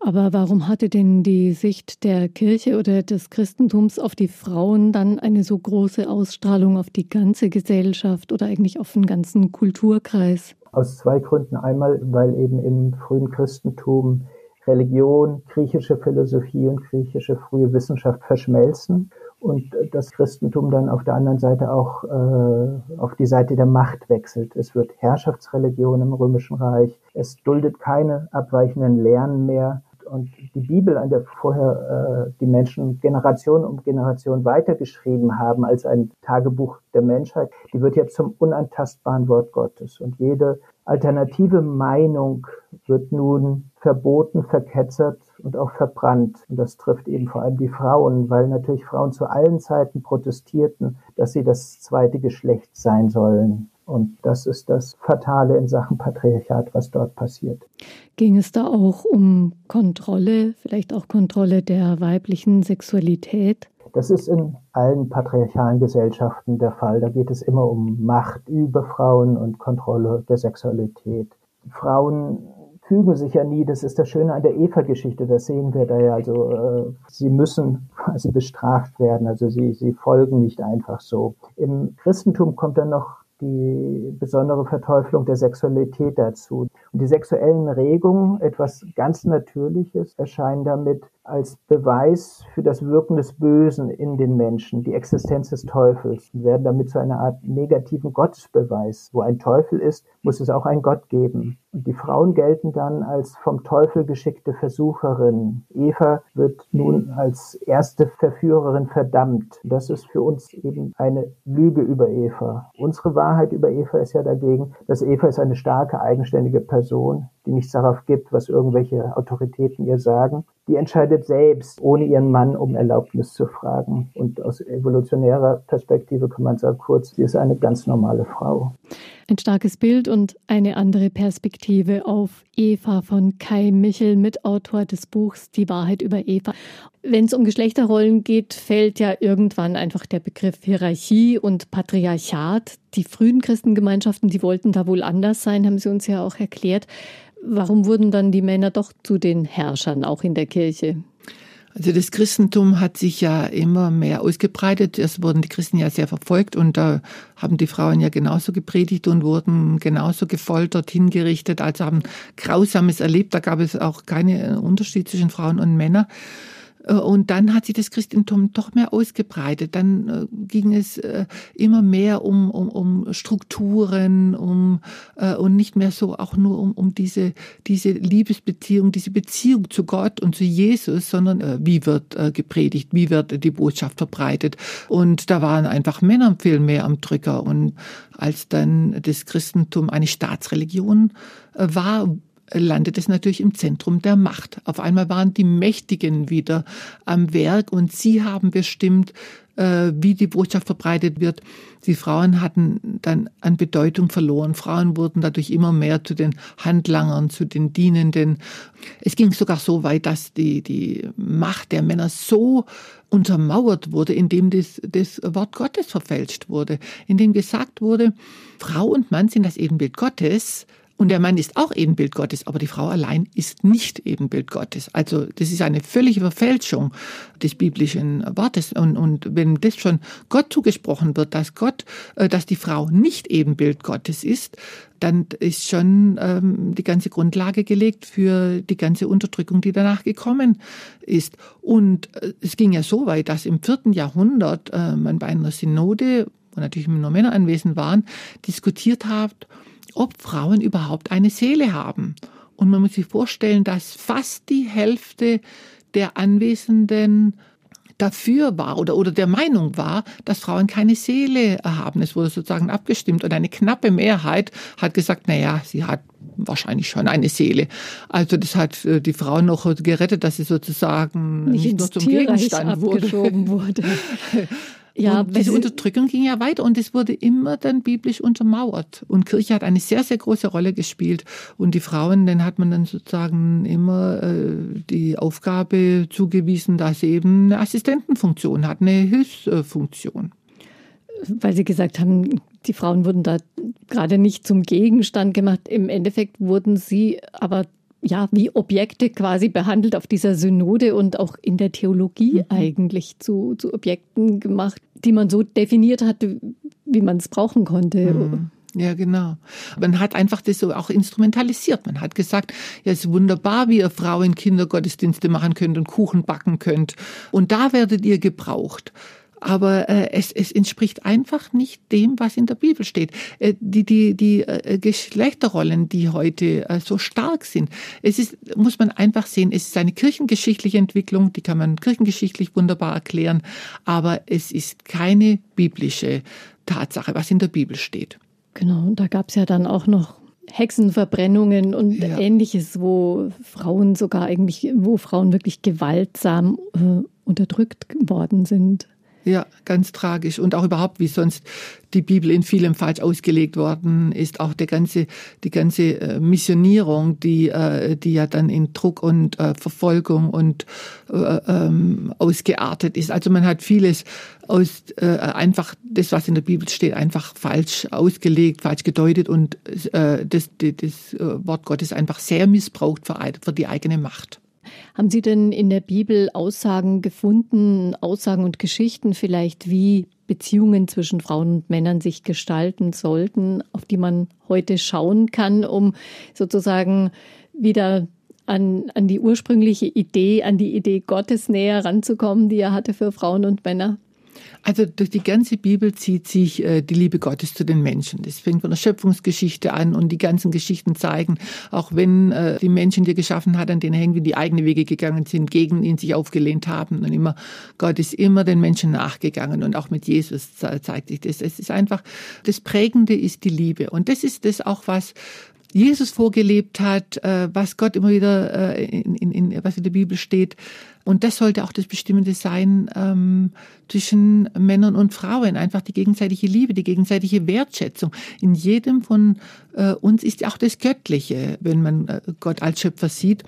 Aber warum hatte denn die Sicht der Kirche oder des Christentums auf die Frauen dann eine so große Ausstrahlung auf die ganze Gesellschaft oder eigentlich auf den ganzen Kulturkreis? Aus zwei Gründen. Einmal, weil eben im frühen Christentum Religion, griechische Philosophie und griechische frühe Wissenschaft verschmelzen und das Christentum dann auf der anderen Seite auch äh, auf die Seite der Macht wechselt. Es wird Herrschaftsreligion im Römischen Reich. Es duldet keine abweichenden Lehren mehr. Und die Bibel, an der vorher äh, die Menschen Generation um Generation weitergeschrieben haben als ein Tagebuch der Menschheit, die wird jetzt zum unantastbaren Wort Gottes. Und jede alternative Meinung wird nun verboten, verketzert und auch verbrannt. Und das trifft eben vor allem die Frauen, weil natürlich Frauen zu allen Zeiten protestierten, dass sie das zweite Geschlecht sein sollen. Und das ist das Fatale in Sachen Patriarchat, was dort passiert. Ging es da auch um Kontrolle, vielleicht auch Kontrolle der weiblichen Sexualität? Das ist in allen patriarchalen Gesellschaften der Fall. Da geht es immer um Macht über Frauen und Kontrolle der Sexualität. Frauen fügen sich ja nie. Das ist das Schöne an der Eva-Geschichte. Das sehen wir da ja. Also äh, sie müssen quasi bestraft werden. Also sie, sie folgen nicht einfach so. Im Christentum kommt dann noch die besondere Verteufelung der Sexualität dazu. Und die sexuellen Regungen, etwas ganz Natürliches, erscheinen damit als Beweis für das Wirken des Bösen in den Menschen, die Existenz des Teufels, und werden damit zu einer Art negativen Gottesbeweis. Wo ein Teufel ist, muss es auch einen Gott geben. Und die Frauen gelten dann als vom Teufel geschickte Versucherin. Eva wird nun als erste Verführerin verdammt. Das ist für uns eben eine Lüge über Eva. Unsere Wahrheit über Eva ist ja dagegen, dass Eva ist eine starke, eigenständige Person, die nichts darauf gibt, was irgendwelche Autoritäten ihr sagen. Die entscheidet selbst, ohne ihren Mann um Erlaubnis zu fragen. Und aus evolutionärer Perspektive kann man sagen, kurz, sie ist eine ganz normale Frau. Ein starkes Bild und eine andere Perspektive auf Eva von Kai Michel, Mitautor des Buchs Die Wahrheit über Eva. Wenn es um Geschlechterrollen geht, fällt ja irgendwann einfach der Begriff Hierarchie und Patriarchat. Die frühen Christengemeinschaften, die wollten da wohl anders sein, haben Sie uns ja auch erklärt. Warum wurden dann die Männer doch zu den Herrschern, auch in der Kirche? Also das Christentum hat sich ja immer mehr ausgebreitet. Erst wurden die Christen ja sehr verfolgt und da haben die Frauen ja genauso gepredigt und wurden genauso gefoltert, hingerichtet, also haben Grausames erlebt. Da gab es auch keinen Unterschied zwischen Frauen und Männern. Äh, und dann hat sich das Christentum doch mehr ausgebreitet. Dann äh, ging es äh, immer mehr um, um, um Strukturen, um und nicht mehr so auch nur um, um diese, diese Liebesbeziehung, diese Beziehung zu Gott und zu Jesus, sondern wie wird gepredigt, wie wird die Botschaft verbreitet. Und da waren einfach Männer viel mehr am Drücker. Und als dann das Christentum eine Staatsreligion war, landet es natürlich im Zentrum der Macht. Auf einmal waren die Mächtigen wieder am Werk und sie haben bestimmt, äh, wie die Botschaft verbreitet wird. Die Frauen hatten dann an Bedeutung verloren. Frauen wurden dadurch immer mehr zu den Handlangern, zu den Dienenden. Es ging sogar so weit, dass die, die Macht der Männer so untermauert wurde, indem das, das Wort Gottes verfälscht wurde, indem gesagt wurde, Frau und Mann sind das Ebenbild Gottes, und der Mann ist auch Ebenbild Gottes, aber die Frau allein ist nicht Ebenbild Gottes. Also das ist eine völlige Verfälschung des biblischen Wortes. Und, und wenn das schon Gott zugesprochen wird, dass Gott, äh, dass die Frau nicht Ebenbild Gottes ist, dann ist schon ähm, die ganze Grundlage gelegt für die ganze Unterdrückung, die danach gekommen ist. Und äh, es ging ja so weit, dass im vierten Jahrhundert äh, man bei einer Synode, wo natürlich nur Männer anwesend waren, diskutiert hat, ob Frauen überhaupt eine Seele haben. Und man muss sich vorstellen, dass fast die Hälfte der Anwesenden dafür war oder, oder der Meinung war, dass Frauen keine Seele haben. Es wurde sozusagen abgestimmt und eine knappe Mehrheit hat gesagt, na ja, sie hat wahrscheinlich schon eine Seele. Also das hat äh, die Frau noch gerettet, dass sie sozusagen nicht, nicht nur zum Gegenstand wurde. wurde. Ja, und diese Unterdrückung ging ja weiter und es wurde immer dann biblisch untermauert. Und Kirche hat eine sehr, sehr große Rolle gespielt. Und die Frauen, denen hat man dann sozusagen immer äh, die Aufgabe zugewiesen, dass sie eben eine Assistentenfunktion hat, eine Hilfsfunktion. Weil Sie gesagt haben, die Frauen wurden da gerade nicht zum Gegenstand gemacht. Im Endeffekt wurden sie aber ja, wie Objekte quasi behandelt auf dieser Synode und auch in der Theologie mhm. eigentlich zu, zu Objekten gemacht, die man so definiert hatte, wie man es brauchen konnte. Mhm. Ja, genau. Man hat einfach das so auch instrumentalisiert. Man hat gesagt, ja, es ist wunderbar, wie ihr Frauen Kindergottesdienste machen könnt und Kuchen backen könnt. Und da werdet ihr gebraucht aber äh, es, es entspricht einfach nicht dem, was in der Bibel steht. Äh, die die, die äh, Geschlechterrollen, die heute äh, so stark sind, es ist, muss man einfach sehen, es ist eine kirchengeschichtliche Entwicklung, die kann man kirchengeschichtlich wunderbar erklären, aber es ist keine biblische Tatsache, was in der Bibel steht. Genau, und da gab es ja dann auch noch Hexenverbrennungen und ja. ähnliches, wo Frauen sogar eigentlich, wo Frauen wirklich gewaltsam äh, unterdrückt worden sind. Ja, ganz tragisch. Und auch überhaupt, wie sonst die Bibel in vielem falsch ausgelegt worden ist. Auch der ganze, die ganze äh, Missionierung, die, äh, die ja dann in Druck und äh, Verfolgung und äh, ähm, ausgeartet ist. Also man hat vieles aus, äh, einfach das, was in der Bibel steht, einfach falsch ausgelegt, falsch gedeutet und äh, das, das, Wort Gottes einfach sehr missbraucht für die eigene Macht. Haben Sie denn in der Bibel Aussagen gefunden, Aussagen und Geschichten vielleicht, wie Beziehungen zwischen Frauen und Männern sich gestalten sollten, auf die man heute schauen kann, um sozusagen wieder an, an die ursprüngliche Idee, an die Idee Gottes näher ranzukommen, die er hatte für Frauen und Männer? Also durch die ganze Bibel zieht sich äh, die Liebe Gottes zu den Menschen. Das fängt von der Schöpfungsgeschichte an und die ganzen Geschichten zeigen, auch wenn äh, die Menschen, die er geschaffen hat, an denen hängen, wie die eigene Wege gegangen sind, gegen ihn sich aufgelehnt haben und immer, Gott ist immer den Menschen nachgegangen und auch mit Jesus zeigt sich das. Es ist einfach, das Prägende ist die Liebe und das ist das auch, was Jesus vorgelebt hat, äh, was Gott immer wieder äh, in, in, in, was in der Bibel steht. Und das sollte auch das Bestimmende sein ähm, zwischen Männern und Frauen. Einfach die gegenseitige Liebe, die gegenseitige Wertschätzung. In jedem von äh, uns ist auch das Göttliche, wenn man äh, Gott als Schöpfer sieht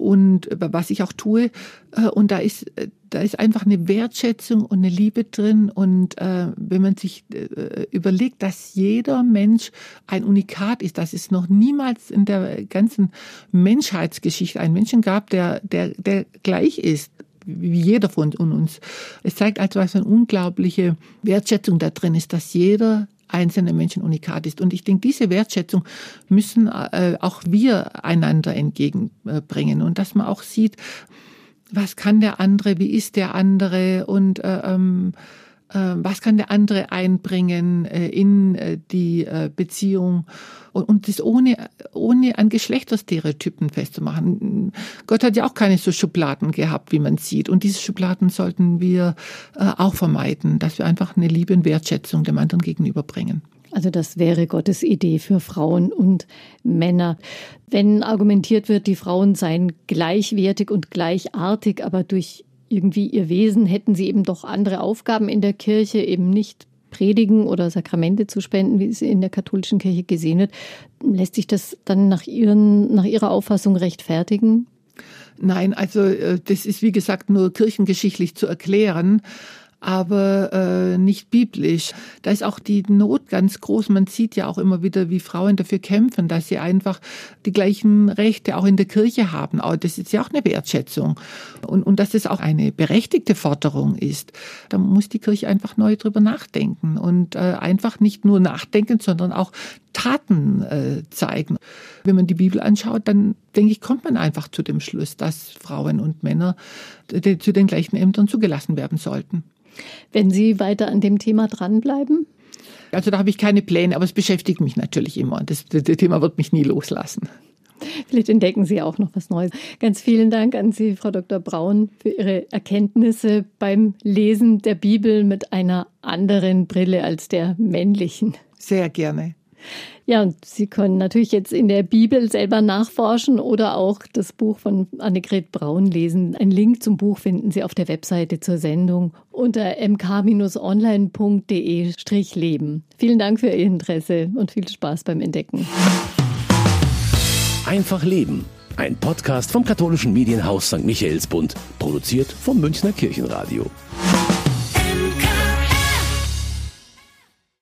und was ich auch tue. Äh, und da ist, äh, da ist einfach eine Wertschätzung und eine Liebe drin. Und äh, wenn man sich äh, überlegt, dass jeder Mensch ein Unikat ist, dass es noch niemals in der ganzen Menschheitsgeschichte einen Menschen gab, der, der, der gleich ist wie jeder von uns. Es zeigt also, was eine unglaubliche Wertschätzung da drin ist, dass jeder einzelne Menschen unikat ist. Und ich denke, diese Wertschätzung müssen äh, auch wir einander entgegenbringen und dass man auch sieht, was kann der andere, wie ist der andere und äh, ähm, äh, was kann der andere einbringen äh, in äh, die Beziehung und das ohne, ohne an Geschlechterstereotypen festzumachen. Gott hat ja auch keine so Schubladen gehabt, wie man sieht. Und diese Schubladen sollten wir auch vermeiden, dass wir einfach eine Liebe und Wertschätzung dem anderen gegenüberbringen. Also das wäre Gottes Idee für Frauen und Männer. Wenn argumentiert wird, die Frauen seien gleichwertig und gleichartig, aber durch irgendwie ihr Wesen hätten sie eben doch andere Aufgaben in der Kirche, eben nicht predigen oder Sakramente zu spenden, wie es in der katholischen Kirche gesehen wird. Lässt sich das dann nach, ihren, nach Ihrer Auffassung rechtfertigen? Nein, also äh, das ist wie gesagt nur kirchengeschichtlich zu erklären aber äh, nicht biblisch. Da ist auch die Not ganz groß. Man sieht ja auch immer wieder, wie Frauen dafür kämpfen, dass sie einfach die gleichen Rechte auch in der Kirche haben. Aber das ist ja auch eine Wertschätzung. Und, und dass das auch eine berechtigte Forderung ist. Da muss die Kirche einfach neu drüber nachdenken und äh, einfach nicht nur nachdenken, sondern auch Taten äh, zeigen. Wenn man die Bibel anschaut, dann denke ich, kommt man einfach zu dem Schluss, dass Frauen und Männer zu den gleichen Ämtern zugelassen werden sollten. Wenn Sie weiter an dem Thema dranbleiben? Also da habe ich keine Pläne, aber es beschäftigt mich natürlich immer. Das, das, das Thema wird mich nie loslassen. Vielleicht entdecken Sie auch noch was Neues. Ganz vielen Dank an Sie, Frau Dr. Braun, für Ihre Erkenntnisse beim Lesen der Bibel mit einer anderen Brille als der männlichen. Sehr gerne. Ja, und Sie können natürlich jetzt in der Bibel selber nachforschen oder auch das Buch von Annegret Braun lesen. Ein Link zum Buch finden Sie auf der Webseite zur Sendung unter mk-online.de-leben. Vielen Dank für Ihr Interesse und viel Spaß beim Entdecken. Einfach Leben. Ein Podcast vom katholischen Medienhaus St. Michaelsbund, produziert vom Münchner Kirchenradio.